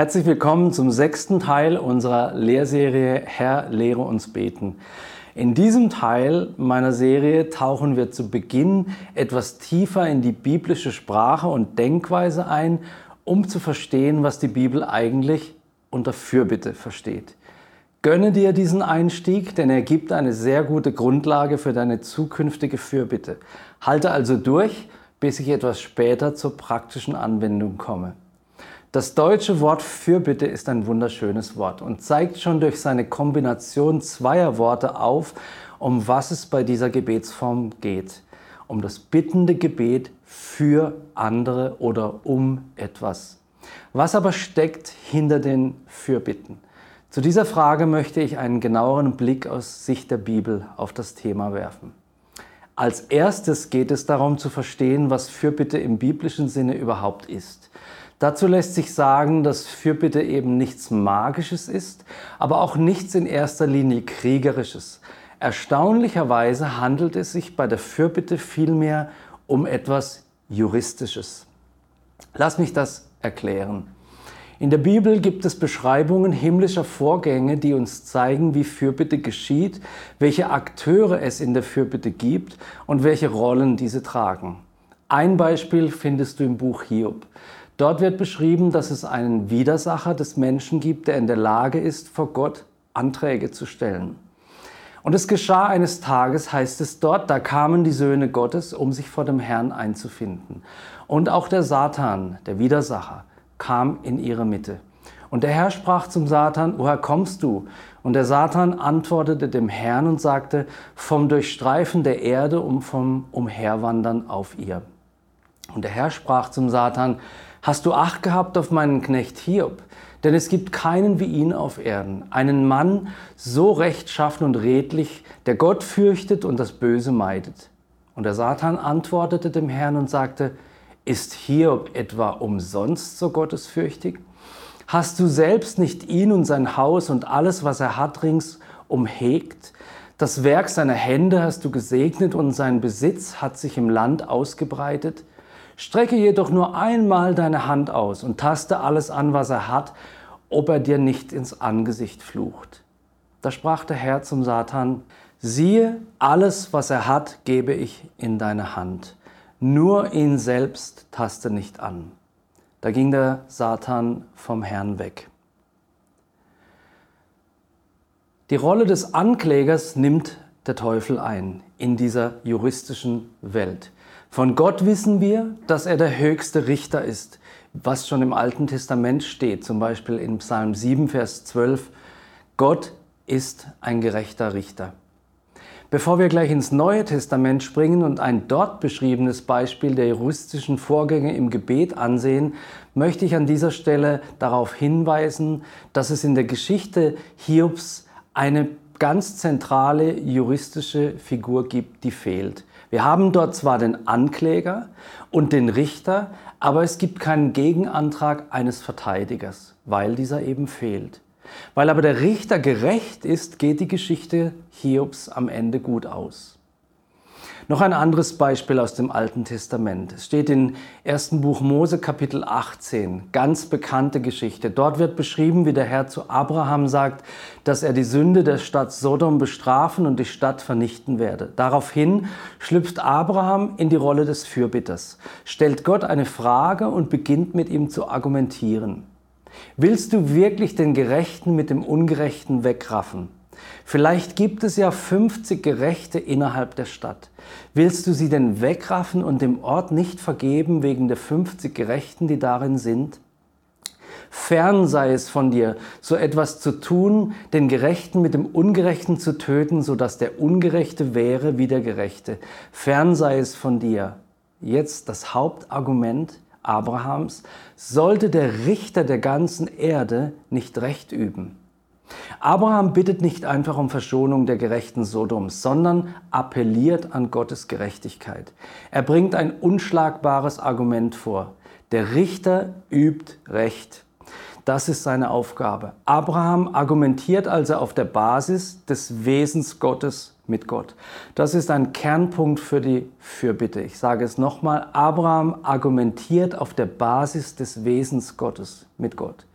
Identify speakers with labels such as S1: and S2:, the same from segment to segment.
S1: Herzlich willkommen zum sechsten Teil unserer Lehrserie Herr, lehre uns beten. In diesem Teil meiner Serie tauchen wir zu Beginn etwas tiefer in die biblische Sprache und Denkweise ein, um zu verstehen, was die Bibel eigentlich unter Fürbitte versteht. Gönne dir diesen Einstieg, denn er gibt eine sehr gute Grundlage für deine zukünftige Fürbitte. Halte also durch, bis ich etwas später zur praktischen Anwendung komme. Das deutsche Wort Fürbitte ist ein wunderschönes Wort und zeigt schon durch seine Kombination zweier Worte auf, um was es bei dieser Gebetsform geht. Um das bittende Gebet für andere oder um etwas. Was aber steckt hinter den Fürbitten? Zu dieser Frage möchte ich einen genaueren Blick aus Sicht der Bibel auf das Thema werfen. Als erstes geht es darum zu verstehen, was Fürbitte im biblischen Sinne überhaupt ist. Dazu lässt sich sagen, dass Fürbitte eben nichts Magisches ist, aber auch nichts in erster Linie Kriegerisches. Erstaunlicherweise handelt es sich bei der Fürbitte vielmehr um etwas Juristisches. Lass mich das erklären. In der Bibel gibt es Beschreibungen himmlischer Vorgänge, die uns zeigen, wie Fürbitte geschieht, welche Akteure es in der Fürbitte gibt und welche Rollen diese tragen. Ein Beispiel findest du im Buch Hiob. Dort wird beschrieben, dass es einen Widersacher des Menschen gibt, der in der Lage ist, vor Gott Anträge zu stellen. Und es geschah eines Tages, heißt es dort, da kamen die Söhne Gottes, um sich vor dem Herrn einzufinden. Und auch der Satan, der Widersacher, kam in ihre Mitte. Und der Herr sprach zum Satan, woher kommst du? Und der Satan antwortete dem Herrn und sagte, vom Durchstreifen der Erde und vom Umherwandern auf ihr. Und der Herr sprach zum Satan, Hast du Acht gehabt auf meinen Knecht Hiob? Denn es gibt keinen wie ihn auf Erden, einen Mann so rechtschaffen und redlich, der Gott fürchtet und das Böse meidet. Und der Satan antwortete dem Herrn und sagte, ist Hiob etwa umsonst so gottesfürchtig? Hast du selbst nicht ihn und sein Haus und alles, was er hat, rings umhegt? Das Werk seiner Hände hast du gesegnet und sein Besitz hat sich im Land ausgebreitet. Strecke jedoch nur einmal deine Hand aus und taste alles an, was er hat, ob er dir nicht ins Angesicht flucht. Da sprach der Herr zum Satan, siehe, alles, was er hat, gebe ich in deine Hand. Nur ihn selbst taste nicht an. Da ging der Satan vom Herrn weg. Die Rolle des Anklägers nimmt der Teufel ein in dieser juristischen Welt. Von Gott wissen wir, dass er der höchste Richter ist, was schon im Alten Testament steht, zum Beispiel in Psalm 7, Vers 12. Gott ist ein gerechter Richter. Bevor wir gleich ins Neue Testament springen und ein dort beschriebenes Beispiel der juristischen Vorgänge im Gebet ansehen, möchte ich an dieser Stelle darauf hinweisen, dass es in der Geschichte Hiobs eine ganz zentrale juristische Figur gibt, die fehlt. Wir haben dort zwar den Ankläger und den Richter, aber es gibt keinen Gegenantrag eines Verteidigers, weil dieser eben fehlt. Weil aber der Richter gerecht ist, geht die Geschichte Hiobs am Ende gut aus. Noch ein anderes Beispiel aus dem Alten Testament. Es steht in 1. Buch Mose Kapitel 18, ganz bekannte Geschichte. Dort wird beschrieben, wie der Herr zu Abraham sagt, dass er die Sünde der Stadt Sodom bestrafen und die Stadt vernichten werde. Daraufhin schlüpft Abraham in die Rolle des Fürbitters, stellt Gott eine Frage und beginnt mit ihm zu argumentieren. Willst du wirklich den Gerechten mit dem Ungerechten wegraffen? Vielleicht gibt es ja 50 Gerechte innerhalb der Stadt. Willst du sie denn wegraffen und dem Ort nicht vergeben wegen der 50 Gerechten, die darin sind? Fern sei es von dir, so etwas zu tun, den Gerechten mit dem Ungerechten zu töten, so dass der Ungerechte wäre wie der Gerechte. Fern sei es von dir. Jetzt das Hauptargument Abrahams, sollte der Richter der ganzen Erde nicht Recht üben. Abraham bittet nicht einfach um Verschonung der gerechten Sodoms, sondern appelliert an Gottes Gerechtigkeit. Er bringt ein unschlagbares Argument vor. Der Richter übt Recht. Das ist seine Aufgabe. Abraham argumentiert also auf der Basis des Wesens Gottes mit Gott. Das ist ein Kernpunkt für die Fürbitte. Ich sage es nochmal. Abraham argumentiert auf der Basis des Wesens Gottes mit Gott.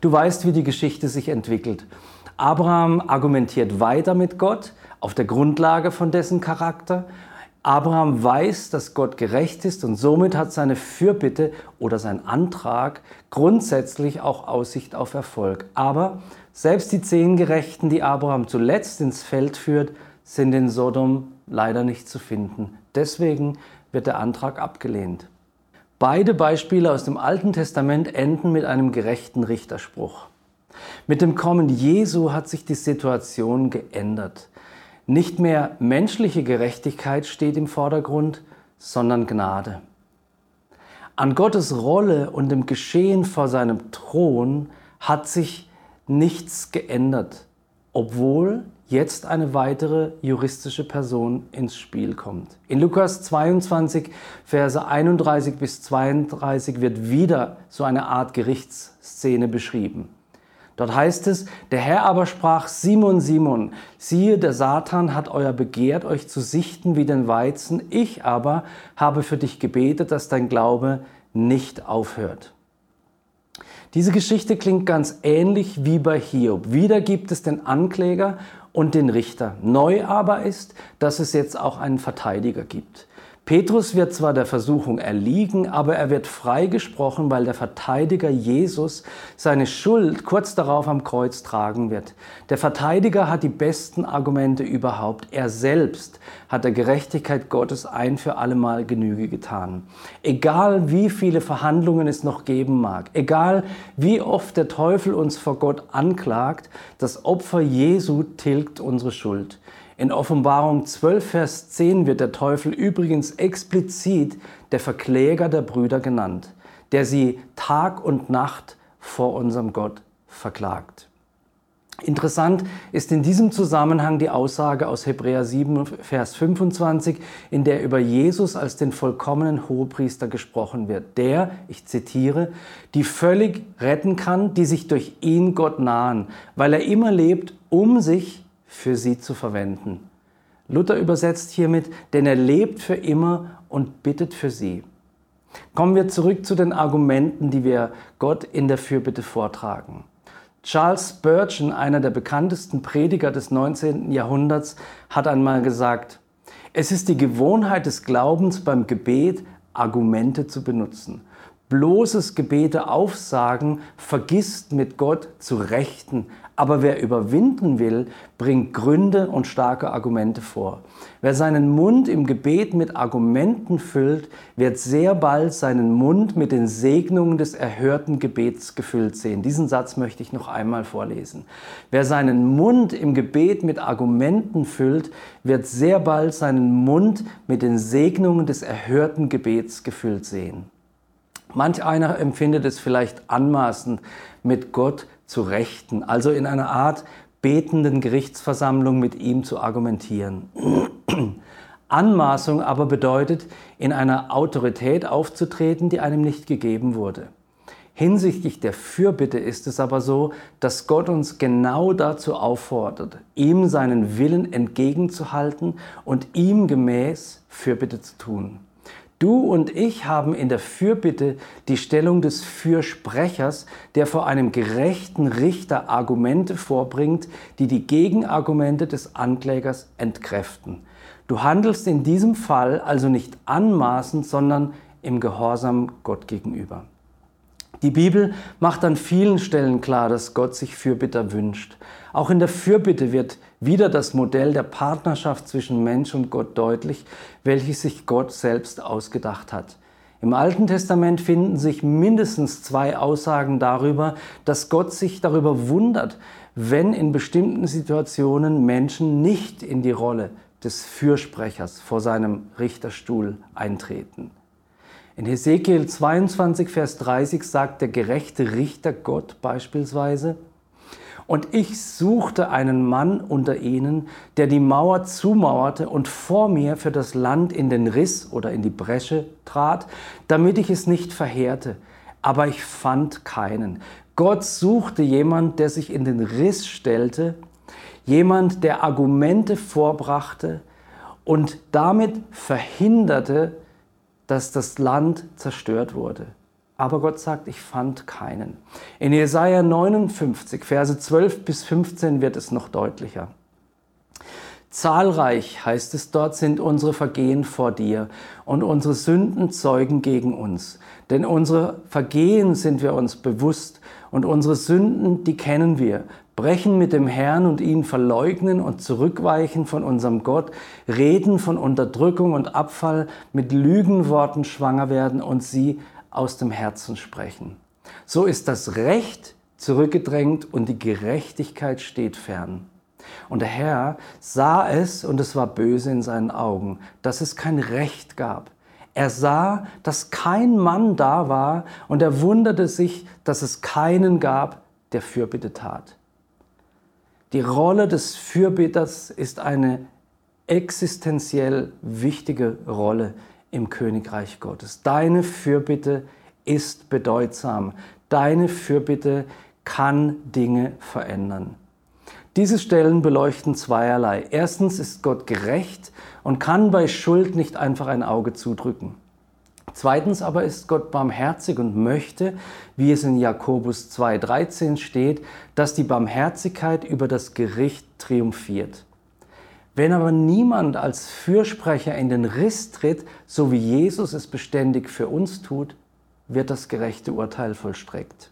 S1: Du weißt, wie die Geschichte sich entwickelt. Abraham argumentiert weiter mit Gott auf der Grundlage von dessen Charakter. Abraham weiß, dass Gott gerecht ist und somit hat seine Fürbitte oder sein Antrag grundsätzlich auch Aussicht auf Erfolg. Aber selbst die zehn Gerechten, die Abraham zuletzt ins Feld führt, sind in Sodom leider nicht zu finden. Deswegen wird der Antrag abgelehnt. Beide Beispiele aus dem Alten Testament enden mit einem gerechten Richterspruch. Mit dem Kommen Jesu hat sich die Situation geändert. Nicht mehr menschliche Gerechtigkeit steht im Vordergrund, sondern Gnade. An Gottes Rolle und dem Geschehen vor seinem Thron hat sich nichts geändert, obwohl jetzt eine weitere juristische Person ins Spiel kommt. In Lukas 22, Verse 31 bis 32 wird wieder so eine Art Gerichtsszene beschrieben. Dort heißt es, der Herr aber sprach, Simon, Simon, siehe, der Satan hat euer begehrt, euch zu sichten wie den Weizen, ich aber habe für dich gebetet, dass dein Glaube nicht aufhört. Diese Geschichte klingt ganz ähnlich wie bei Hiob. Wieder gibt es den Ankläger und den Richter. Neu aber ist, dass es jetzt auch einen Verteidiger gibt. Petrus wird zwar der Versuchung erliegen, aber er wird freigesprochen, weil der Verteidiger Jesus seine Schuld kurz darauf am Kreuz tragen wird. Der Verteidiger hat die besten Argumente überhaupt. Er selbst hat der Gerechtigkeit Gottes ein für allemal Genüge getan. Egal wie viele Verhandlungen es noch geben mag, egal wie oft der Teufel uns vor Gott anklagt, das Opfer Jesu tilgt unsere Schuld. In Offenbarung 12, Vers 10 wird der Teufel übrigens explizit der Verkläger der Brüder genannt, der sie Tag und Nacht vor unserem Gott verklagt. Interessant ist in diesem Zusammenhang die Aussage aus Hebräer 7, Vers 25, in der über Jesus als den vollkommenen Hohepriester gesprochen wird, der, ich zitiere, die völlig retten kann, die sich durch ihn Gott nahen, weil er immer lebt, um sich für sie zu verwenden. Luther übersetzt hiermit, denn er lebt für immer und bittet für sie. Kommen wir zurück zu den Argumenten, die wir Gott in der Fürbitte vortragen. Charles Spurgeon, einer der bekanntesten Prediger des 19. Jahrhunderts, hat einmal gesagt, es ist die Gewohnheit des Glaubens beim Gebet, Argumente zu benutzen. Bloßes Gebete aufsagen vergisst mit Gott zu rechten, aber wer überwinden will, bringt Gründe und starke Argumente vor. Wer seinen Mund im Gebet mit Argumenten füllt, wird sehr bald seinen Mund mit den Segnungen des erhörten Gebets gefüllt sehen. Diesen Satz möchte ich noch einmal vorlesen. Wer seinen Mund im Gebet mit Argumenten füllt, wird sehr bald seinen Mund mit den Segnungen des erhörten Gebets gefüllt sehen. Manch einer empfindet es vielleicht anmaßend, mit Gott zu rechten, also in einer Art betenden Gerichtsversammlung mit ihm zu argumentieren. Anmaßung aber bedeutet, in einer Autorität aufzutreten, die einem nicht gegeben wurde. Hinsichtlich der Fürbitte ist es aber so, dass Gott uns genau dazu auffordert, ihm seinen Willen entgegenzuhalten und ihm gemäß Fürbitte zu tun. Du und ich haben in der Fürbitte die Stellung des Fürsprechers, der vor einem gerechten Richter Argumente vorbringt, die die Gegenargumente des Anklägers entkräften. Du handelst in diesem Fall also nicht anmaßend, sondern im Gehorsam Gott gegenüber. Die Bibel macht an vielen Stellen klar, dass Gott sich Fürbitter wünscht. Auch in der Fürbitte wird wieder das Modell der Partnerschaft zwischen Mensch und Gott deutlich, welches sich Gott selbst ausgedacht hat. Im Alten Testament finden sich mindestens zwei Aussagen darüber, dass Gott sich darüber wundert, wenn in bestimmten Situationen Menschen nicht in die Rolle des Fürsprechers vor seinem Richterstuhl eintreten. In Hesekiel 22, Vers 30 sagt der gerechte Richter Gott beispielsweise, und ich suchte einen Mann unter ihnen, der die Mauer zumauerte und vor mir für das Land in den Riss oder in die Bresche trat, damit ich es nicht verheerte. Aber ich fand keinen. Gott suchte jemand, der sich in den Riss stellte, jemand, der Argumente vorbrachte und damit verhinderte, dass das Land zerstört wurde. Aber Gott sagt, ich fand keinen. In Jesaja 59, Verse 12 bis 15 wird es noch deutlicher. Zahlreich, heißt es dort, sind unsere Vergehen vor dir und unsere Sünden zeugen gegen uns. Denn unsere Vergehen sind wir uns bewusst und unsere Sünden, die kennen wir. Brechen mit dem Herrn und ihn verleugnen und zurückweichen von unserem Gott, reden von Unterdrückung und Abfall, mit Lügenworten schwanger werden und sie aus dem Herzen sprechen. So ist das Recht zurückgedrängt und die Gerechtigkeit steht fern. Und der Herr sah es und es war böse in seinen Augen, dass es kein Recht gab. Er sah, dass kein Mann da war und er wunderte sich, dass es keinen gab, der Fürbitte tat. Die Rolle des Fürbitters ist eine existenziell wichtige Rolle im Königreich Gottes. Deine Fürbitte ist bedeutsam. Deine Fürbitte kann Dinge verändern. Diese Stellen beleuchten zweierlei. Erstens ist Gott gerecht und kann bei Schuld nicht einfach ein Auge zudrücken. Zweitens aber ist Gott barmherzig und möchte, wie es in Jakobus 2.13 steht, dass die Barmherzigkeit über das Gericht triumphiert. Wenn aber niemand als Fürsprecher in den Riss tritt, so wie Jesus es beständig für uns tut, wird das gerechte Urteil vollstreckt.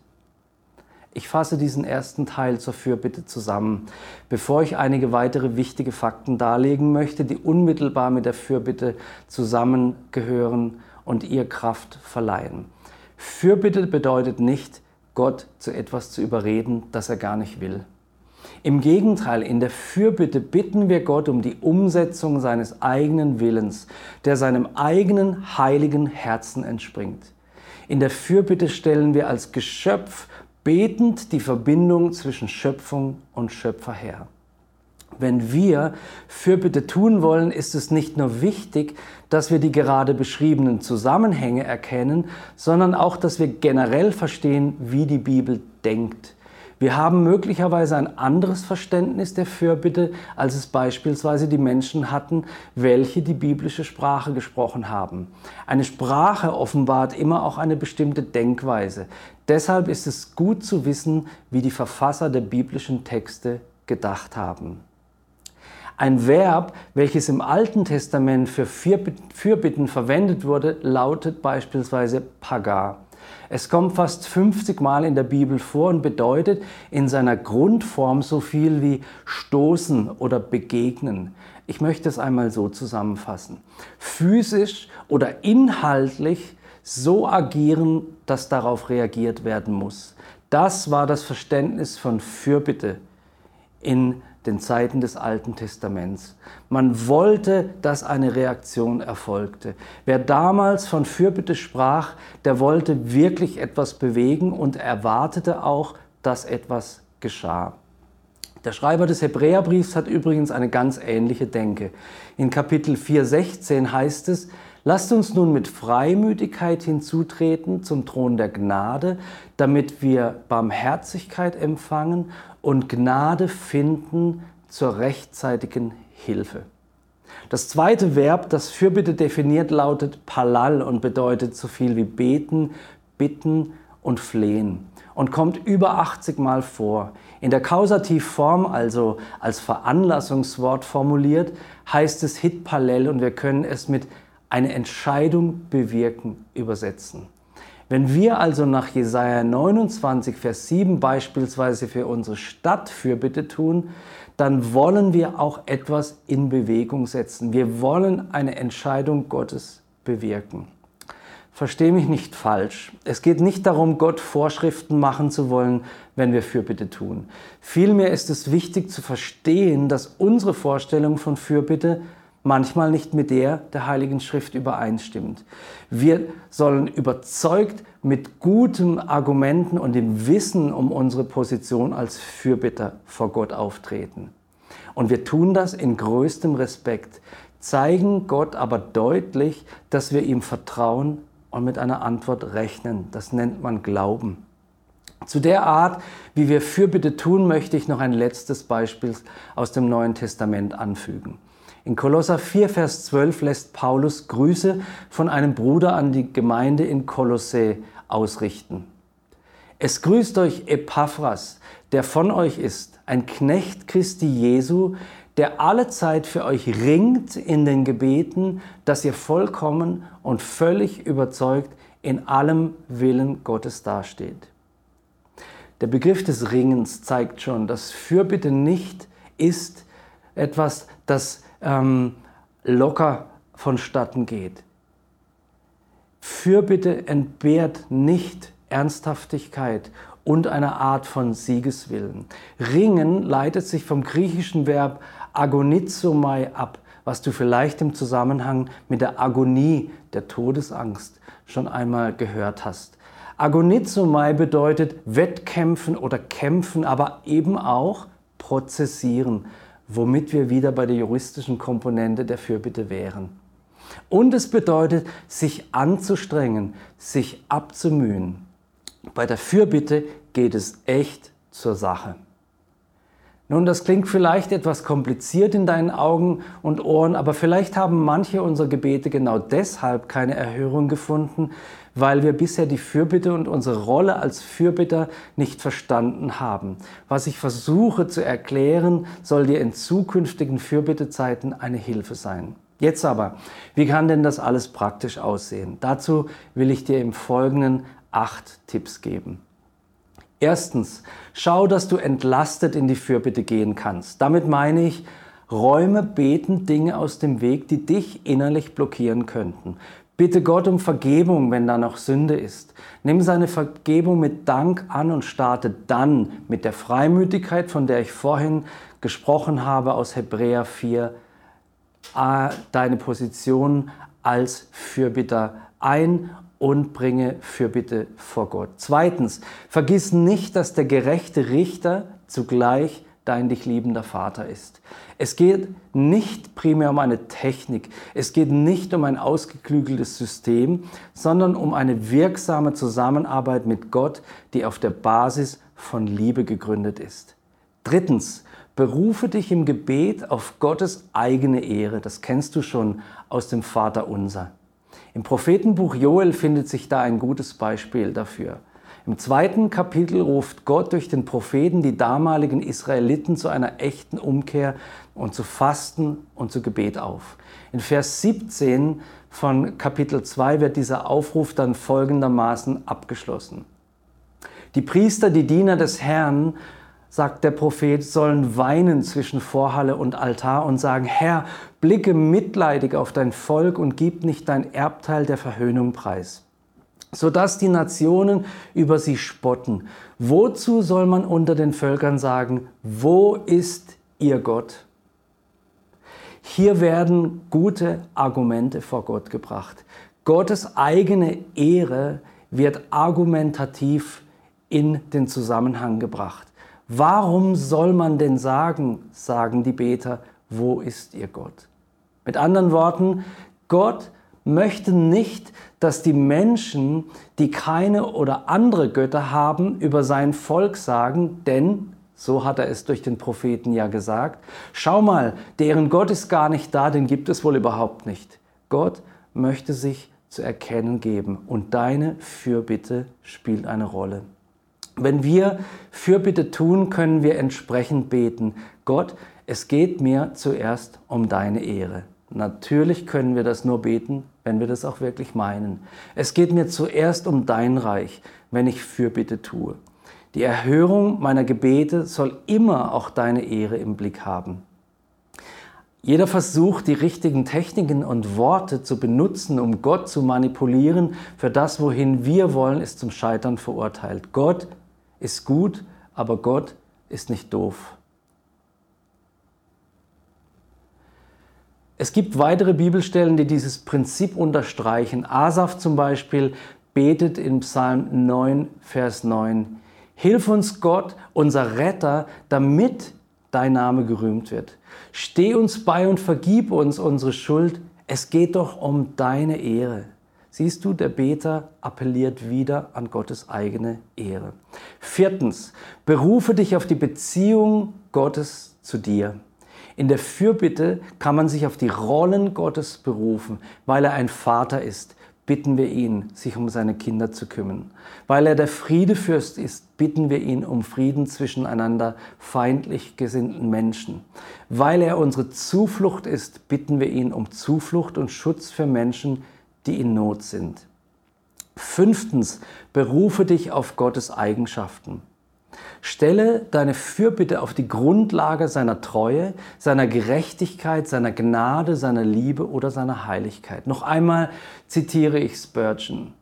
S1: Ich fasse diesen ersten Teil zur Fürbitte zusammen, bevor ich einige weitere wichtige Fakten darlegen möchte, die unmittelbar mit der Fürbitte zusammengehören und ihr Kraft verleihen. Fürbitte bedeutet nicht, Gott zu etwas zu überreden, das er gar nicht will. Im Gegenteil, in der Fürbitte bitten wir Gott um die Umsetzung seines eigenen Willens, der seinem eigenen heiligen Herzen entspringt. In der Fürbitte stellen wir als Geschöpf betend die Verbindung zwischen Schöpfung und Schöpfer her. Wenn wir Fürbitte tun wollen, ist es nicht nur wichtig, dass wir die gerade beschriebenen Zusammenhänge erkennen, sondern auch, dass wir generell verstehen, wie die Bibel denkt. Wir haben möglicherweise ein anderes Verständnis der Fürbitte, als es beispielsweise die Menschen hatten, welche die biblische Sprache gesprochen haben. Eine Sprache offenbart immer auch eine bestimmte Denkweise. Deshalb ist es gut zu wissen, wie die Verfasser der biblischen Texte gedacht haben. Ein Verb, welches im Alten Testament für Fürbitten verwendet wurde, lautet beispielsweise pagar. Es kommt fast 50 Mal in der Bibel vor und bedeutet in seiner Grundform so viel wie stoßen oder begegnen. Ich möchte es einmal so zusammenfassen. Physisch oder inhaltlich so agieren, dass darauf reagiert werden muss. Das war das Verständnis von Fürbitte in den Zeiten des Alten Testaments. Man wollte, dass eine Reaktion erfolgte. Wer damals von Fürbitte sprach, der wollte wirklich etwas bewegen und erwartete auch, dass etwas geschah. Der Schreiber des Hebräerbriefs hat übrigens eine ganz ähnliche Denke. In Kapitel 4,16 heißt es, Lasst uns nun mit Freimütigkeit hinzutreten zum Thron der Gnade, damit wir Barmherzigkeit empfangen und Gnade finden zur rechtzeitigen Hilfe. Das zweite Verb, das Fürbitte definiert, lautet Palal und bedeutet so viel wie beten, bitten und flehen und kommt über 80 Mal vor. In der Kausativform, also als Veranlassungswort formuliert, heißt es Hit Palel und wir können es mit eine Entscheidung bewirken übersetzen. Wenn wir also nach Jesaja 29, Vers 7 beispielsweise für unsere Stadt Fürbitte tun, dann wollen wir auch etwas in Bewegung setzen. Wir wollen eine Entscheidung Gottes bewirken. Verstehe mich nicht falsch. Es geht nicht darum, Gott Vorschriften machen zu wollen, wenn wir Fürbitte tun. Vielmehr ist es wichtig zu verstehen, dass unsere Vorstellung von Fürbitte manchmal nicht mit der der Heiligen Schrift übereinstimmt. Wir sollen überzeugt mit guten Argumenten und dem Wissen um unsere Position als Fürbitter vor Gott auftreten. Und wir tun das in größtem Respekt, zeigen Gott aber deutlich, dass wir ihm vertrauen und mit einer Antwort rechnen. Das nennt man Glauben. Zu der Art, wie wir Fürbitte tun, möchte ich noch ein letztes Beispiel aus dem Neuen Testament anfügen. In Kolosser 4, Vers 12 lässt Paulus Grüße von einem Bruder an die Gemeinde in Kolossä ausrichten. Es grüßt euch Epaphras, der von euch ist, ein Knecht Christi Jesu, der alle Zeit für euch ringt in den Gebeten, dass ihr vollkommen und völlig überzeugt in allem Willen Gottes dasteht. Der Begriff des Ringens zeigt schon, dass Fürbitte nicht ist etwas, das ähm, locker vonstatten geht. Fürbitte entbehrt nicht Ernsthaftigkeit und einer Art von Siegeswillen. Ringen leitet sich vom griechischen Verb agonizomai ab, was du vielleicht im Zusammenhang mit der Agonie, der Todesangst, schon einmal gehört hast. Agonizomai bedeutet Wettkämpfen oder kämpfen, aber eben auch prozessieren, womit wir wieder bei der juristischen Komponente der Fürbitte wären. Und es bedeutet, sich anzustrengen, sich abzumühen. Bei der Fürbitte geht es echt zur Sache. Nun, das klingt vielleicht etwas kompliziert in deinen Augen und Ohren, aber vielleicht haben manche unserer Gebete genau deshalb keine Erhörung gefunden, weil wir bisher die Fürbitte und unsere Rolle als Fürbitter nicht verstanden haben. Was ich versuche zu erklären, soll dir in zukünftigen Fürbittezeiten eine Hilfe sein. Jetzt aber, wie kann denn das alles praktisch aussehen? Dazu will ich dir im Folgenden acht Tipps geben. Erstens, schau, dass du entlastet in die Fürbitte gehen kannst. Damit meine ich, räume betend Dinge aus dem Weg, die dich innerlich blockieren könnten. Bitte Gott um Vergebung, wenn da noch Sünde ist. Nimm seine Vergebung mit Dank an und starte dann mit der Freimütigkeit, von der ich vorhin gesprochen habe aus Hebräer 4, deine Position als Fürbitter ein und bringe Fürbitte vor Gott. Zweitens, vergiss nicht, dass der gerechte Richter zugleich dein dich liebender Vater ist. Es geht nicht primär um eine Technik, es geht nicht um ein ausgeklügeltes System, sondern um eine wirksame Zusammenarbeit mit Gott, die auf der Basis von Liebe gegründet ist. Drittens, berufe dich im Gebet auf Gottes eigene Ehre. Das kennst du schon aus dem Vater unser. Im Prophetenbuch Joel findet sich da ein gutes Beispiel dafür. Im zweiten Kapitel ruft Gott durch den Propheten die damaligen Israeliten zu einer echten Umkehr und zu Fasten und zu Gebet auf. In Vers 17 von Kapitel 2 wird dieser Aufruf dann folgendermaßen abgeschlossen. Die Priester, die Diener des Herrn, sagt der Prophet, sollen weinen zwischen Vorhalle und Altar und sagen, Herr, blicke mitleidig auf dein Volk und gib nicht dein Erbteil der Verhöhnung preis, sodass die Nationen über sie spotten. Wozu soll man unter den Völkern sagen, wo ist ihr Gott? Hier werden gute Argumente vor Gott gebracht. Gottes eigene Ehre wird argumentativ in den Zusammenhang gebracht. Warum soll man denn sagen, sagen die Beter, wo ist ihr Gott? Mit anderen Worten, Gott möchte nicht, dass die Menschen, die keine oder andere Götter haben, über sein Volk sagen, denn, so hat er es durch den Propheten ja gesagt, schau mal, deren Gott ist gar nicht da, den gibt es wohl überhaupt nicht. Gott möchte sich zu erkennen geben und deine Fürbitte spielt eine Rolle. Wenn wir Fürbitte tun, können wir entsprechend beten. Gott, es geht mir zuerst um deine Ehre. Natürlich können wir das nur beten, wenn wir das auch wirklich meinen. Es geht mir zuerst um dein Reich, wenn ich Fürbitte tue. Die Erhörung meiner Gebete soll immer auch deine Ehre im Blick haben. Jeder Versuch, die richtigen Techniken und Worte zu benutzen, um Gott zu manipulieren für das, wohin wir wollen, ist zum Scheitern verurteilt. Gott ist gut, aber Gott ist nicht doof. Es gibt weitere Bibelstellen, die dieses Prinzip unterstreichen. Asaf zum Beispiel betet in Psalm 9, Vers 9. Hilf uns Gott, unser Retter, damit dein Name gerühmt wird. Steh uns bei und vergib uns unsere Schuld. Es geht doch um deine Ehre. Siehst du, der Beter appelliert wieder an Gottes eigene Ehre. Viertens, berufe dich auf die Beziehung Gottes zu dir. In der Fürbitte kann man sich auf die Rollen Gottes berufen, weil er ein Vater ist. bitten wir ihn, sich um seine Kinder zu kümmern. Weil er der Friedefürst ist, bitten wir ihn um Frieden zwischen einander feindlich gesinnten Menschen. Weil er unsere Zuflucht ist, bitten wir ihn um Zuflucht und Schutz für Menschen, die in Not sind. Fünftens, berufe dich auf Gottes Eigenschaften. Stelle deine Fürbitte auf die Grundlage seiner Treue, seiner Gerechtigkeit, seiner Gnade, seiner Liebe oder seiner Heiligkeit. Noch einmal zitiere ich Spurgeon.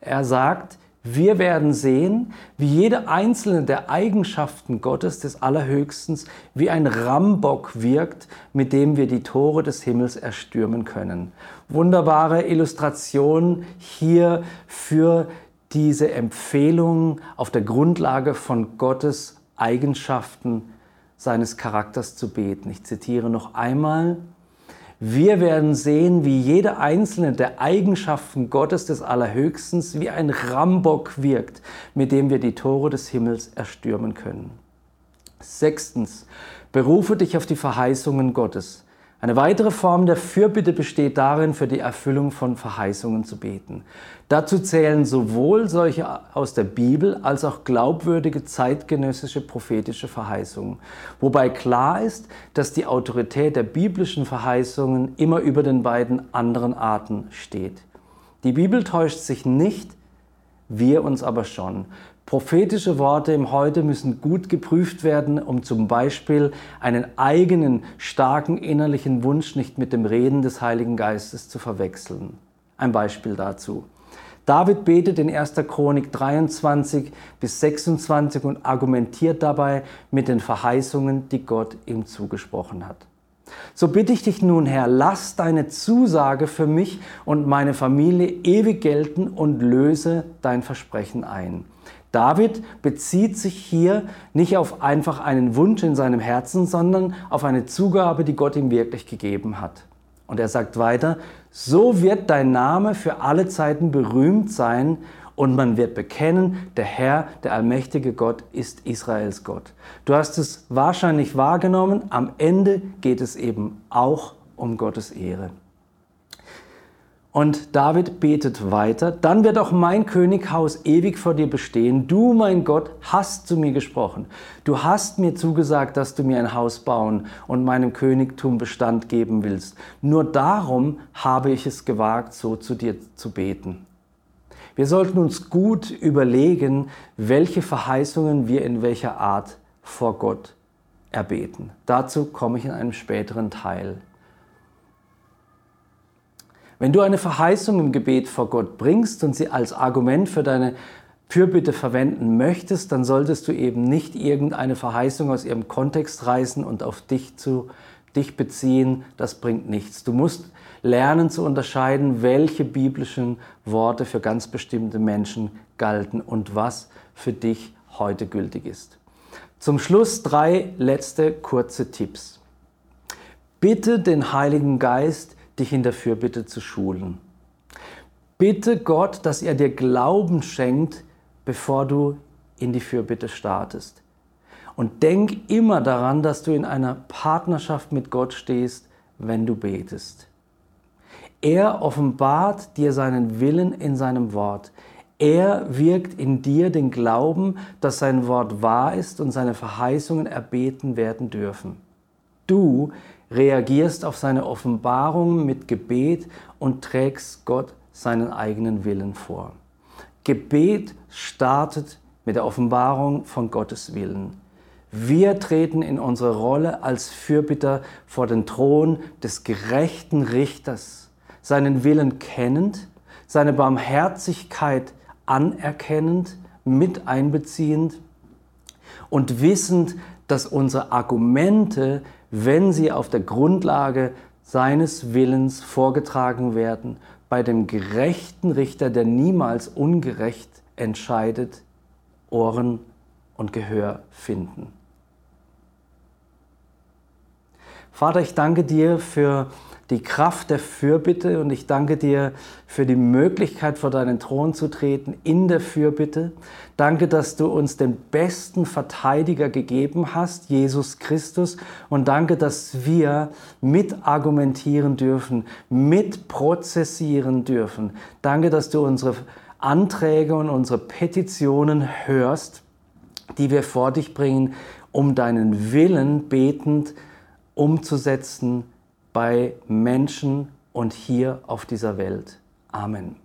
S1: Er sagt, wir werden sehen, wie jede einzelne der Eigenschaften Gottes des Allerhöchstens wie ein Rambock wirkt, mit dem wir die Tore des Himmels erstürmen können. Wunderbare Illustration hier für diese Empfehlung auf der Grundlage von Gottes Eigenschaften seines Charakters zu beten. Ich zitiere noch einmal. Wir werden sehen, wie jede einzelne der Eigenschaften Gottes des Allerhöchstens wie ein Rambock wirkt, mit dem wir die Tore des Himmels erstürmen können. Sechstens, berufe dich auf die Verheißungen Gottes. Eine weitere Form der Fürbitte besteht darin, für die Erfüllung von Verheißungen zu beten. Dazu zählen sowohl solche aus der Bibel als auch glaubwürdige zeitgenössische prophetische Verheißungen. Wobei klar ist, dass die Autorität der biblischen Verheißungen immer über den beiden anderen Arten steht. Die Bibel täuscht sich nicht, wir uns aber schon. Prophetische Worte im Heute müssen gut geprüft werden, um zum Beispiel einen eigenen starken innerlichen Wunsch nicht mit dem Reden des Heiligen Geistes zu verwechseln. Ein Beispiel dazu. David betet in 1. Chronik 23 bis 26 und argumentiert dabei mit den Verheißungen, die Gott ihm zugesprochen hat. So bitte ich dich nun, Herr, lass deine Zusage für mich und meine Familie ewig gelten und löse dein Versprechen ein. David bezieht sich hier nicht auf einfach einen Wunsch in seinem Herzen, sondern auf eine Zugabe, die Gott ihm wirklich gegeben hat. Und er sagt weiter, so wird dein Name für alle Zeiten berühmt sein und man wird bekennen, der Herr, der allmächtige Gott ist Israels Gott. Du hast es wahrscheinlich wahrgenommen, am Ende geht es eben auch um Gottes Ehre. Und David betet weiter, dann wird auch mein Könighaus ewig vor dir bestehen. Du, mein Gott, hast zu mir gesprochen. Du hast mir zugesagt, dass du mir ein Haus bauen und meinem Königtum Bestand geben willst. Nur darum habe ich es gewagt, so zu dir zu beten. Wir sollten uns gut überlegen, welche Verheißungen wir in welcher Art vor Gott erbeten. Dazu komme ich in einem späteren Teil. Wenn du eine Verheißung im Gebet vor Gott bringst und sie als Argument für deine Fürbitte verwenden möchtest, dann solltest du eben nicht irgendeine Verheißung aus ihrem Kontext reißen und auf dich zu dich beziehen. Das bringt nichts. Du musst lernen zu unterscheiden, welche biblischen Worte für ganz bestimmte Menschen galten und was für dich heute gültig ist. Zum Schluss drei letzte kurze Tipps. Bitte den Heiligen Geist, dich in der Fürbitte zu schulen. Bitte Gott, dass er dir Glauben schenkt, bevor du in die Fürbitte startest. Und denk immer daran, dass du in einer Partnerschaft mit Gott stehst, wenn du betest. Er offenbart dir seinen Willen in seinem Wort. Er wirkt in dir den Glauben, dass sein Wort wahr ist und seine Verheißungen erbeten werden dürfen. Du reagierst auf seine Offenbarung mit Gebet und trägst Gott seinen eigenen Willen vor. Gebet startet mit der Offenbarung von Gottes Willen. Wir treten in unsere Rolle als Fürbitter vor den Thron des gerechten Richters, seinen Willen kennend, seine Barmherzigkeit anerkennend, mit einbeziehend und wissend, dass unsere Argumente wenn sie auf der Grundlage seines Willens vorgetragen werden, bei dem gerechten Richter, der niemals ungerecht entscheidet, Ohren und Gehör finden. Vater, ich danke dir für die Kraft der Fürbitte und ich danke dir für die Möglichkeit, vor deinen Thron zu treten in der Fürbitte. Danke, dass du uns den besten Verteidiger gegeben hast, Jesus Christus. Und danke, dass wir mit argumentieren dürfen, mit prozessieren dürfen. Danke, dass du unsere Anträge und unsere Petitionen hörst, die wir vor dich bringen, um deinen Willen betend umzusetzen bei Menschen und hier auf dieser Welt. Amen.